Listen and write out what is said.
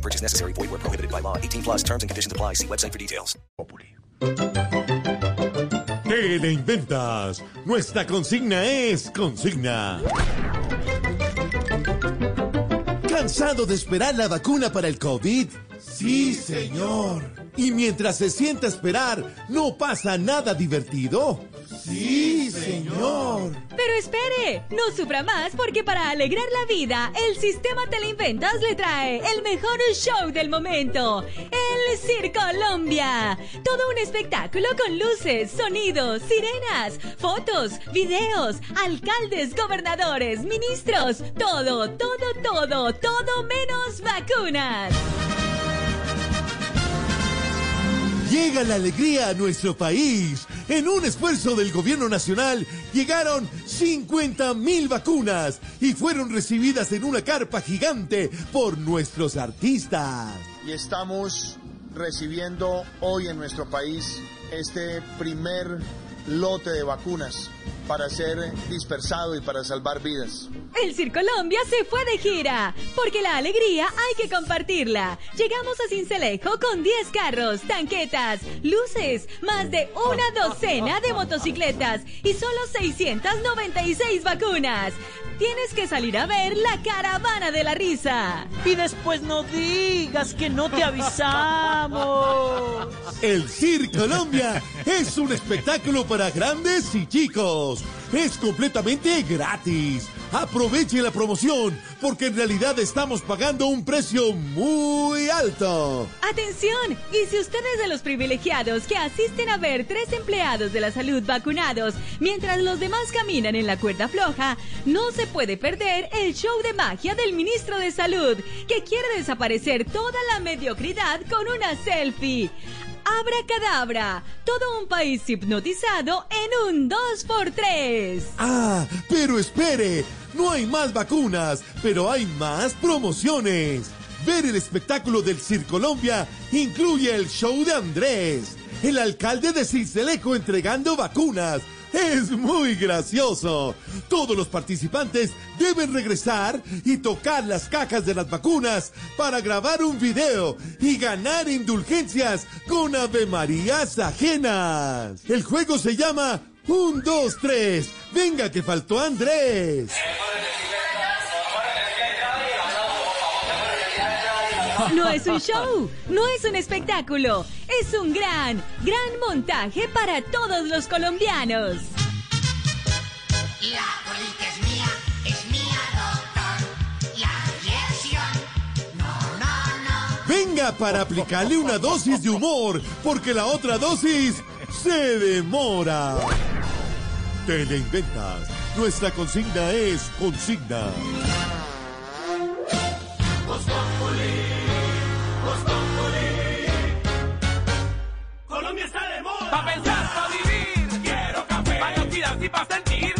Purchase necessary. Void where prohibited by law. 18 plus terms and conditions apply. See website for details. ¿Qué le inventas? Nuestra consigna es consigna. ¿Cansado de esperar la vacuna para el COVID? Sí, señor. ¿Y mientras se sienta a esperar, no pasa nada divertido? Sí, señor. Pero espere, no sufra más porque para alegrar la vida, el sistema Teleinventas le trae el mejor show del momento, el Circolombia. Todo un espectáculo con luces, sonidos, sirenas, fotos, videos, alcaldes, gobernadores, ministros, todo, todo, todo, todo menos vacunas. Llega la alegría a nuestro país. En un esfuerzo del gobierno nacional llegaron 50 mil vacunas y fueron recibidas en una carpa gigante por nuestros artistas. y estamos recibiendo hoy en nuestro país este primer lote de vacunas para ser dispersado y para salvar vidas. El Circolombia se fue de gira, porque la alegría hay que compartirla. Llegamos a Cincelejo con 10 carros, tanquetas, luces, más de una docena de motocicletas y solo 696 vacunas. Tienes que salir a ver la caravana de la risa. Y después no digas que no te avisamos. El Cir Colombia es un espectáculo para grandes y chicos. Es completamente gratis. Aproveche la promoción porque en realidad estamos pagando un precio muy alto. Atención, y si usted es de los privilegiados que asisten a ver tres empleados de la salud vacunados mientras los demás caminan en la cuerda floja, no se puede perder el show de magia del ministro de Salud, que quiere desaparecer toda la mediocridad con una selfie. Abracadabra, todo un país hipnotizado en un 2x3. Ah, pero espere, no hay más vacunas, pero hay más promociones. Ver el espectáculo del Circolombia incluye el show de Andrés, el alcalde de Cincelejo entregando vacunas. Es muy gracioso. Todos los participantes deben regresar y tocar las cajas de las vacunas para grabar un video y ganar indulgencias con Ave Marías ajenas. El juego se llama 1, 2, 3. Venga que faltó Andrés. No es un show, no es un espectáculo, es un gran, gran montaje para todos los colombianos. La bolita es mía, es mía, doctor. La inyección, no, no, no. Venga para aplicarle una dosis de humor, porque la otra dosis se demora. Te la inventas. Nuestra consigna es consigna. Pa' pensar, pa' vivir. Quiero café. Para cuidarse y pa' sentir.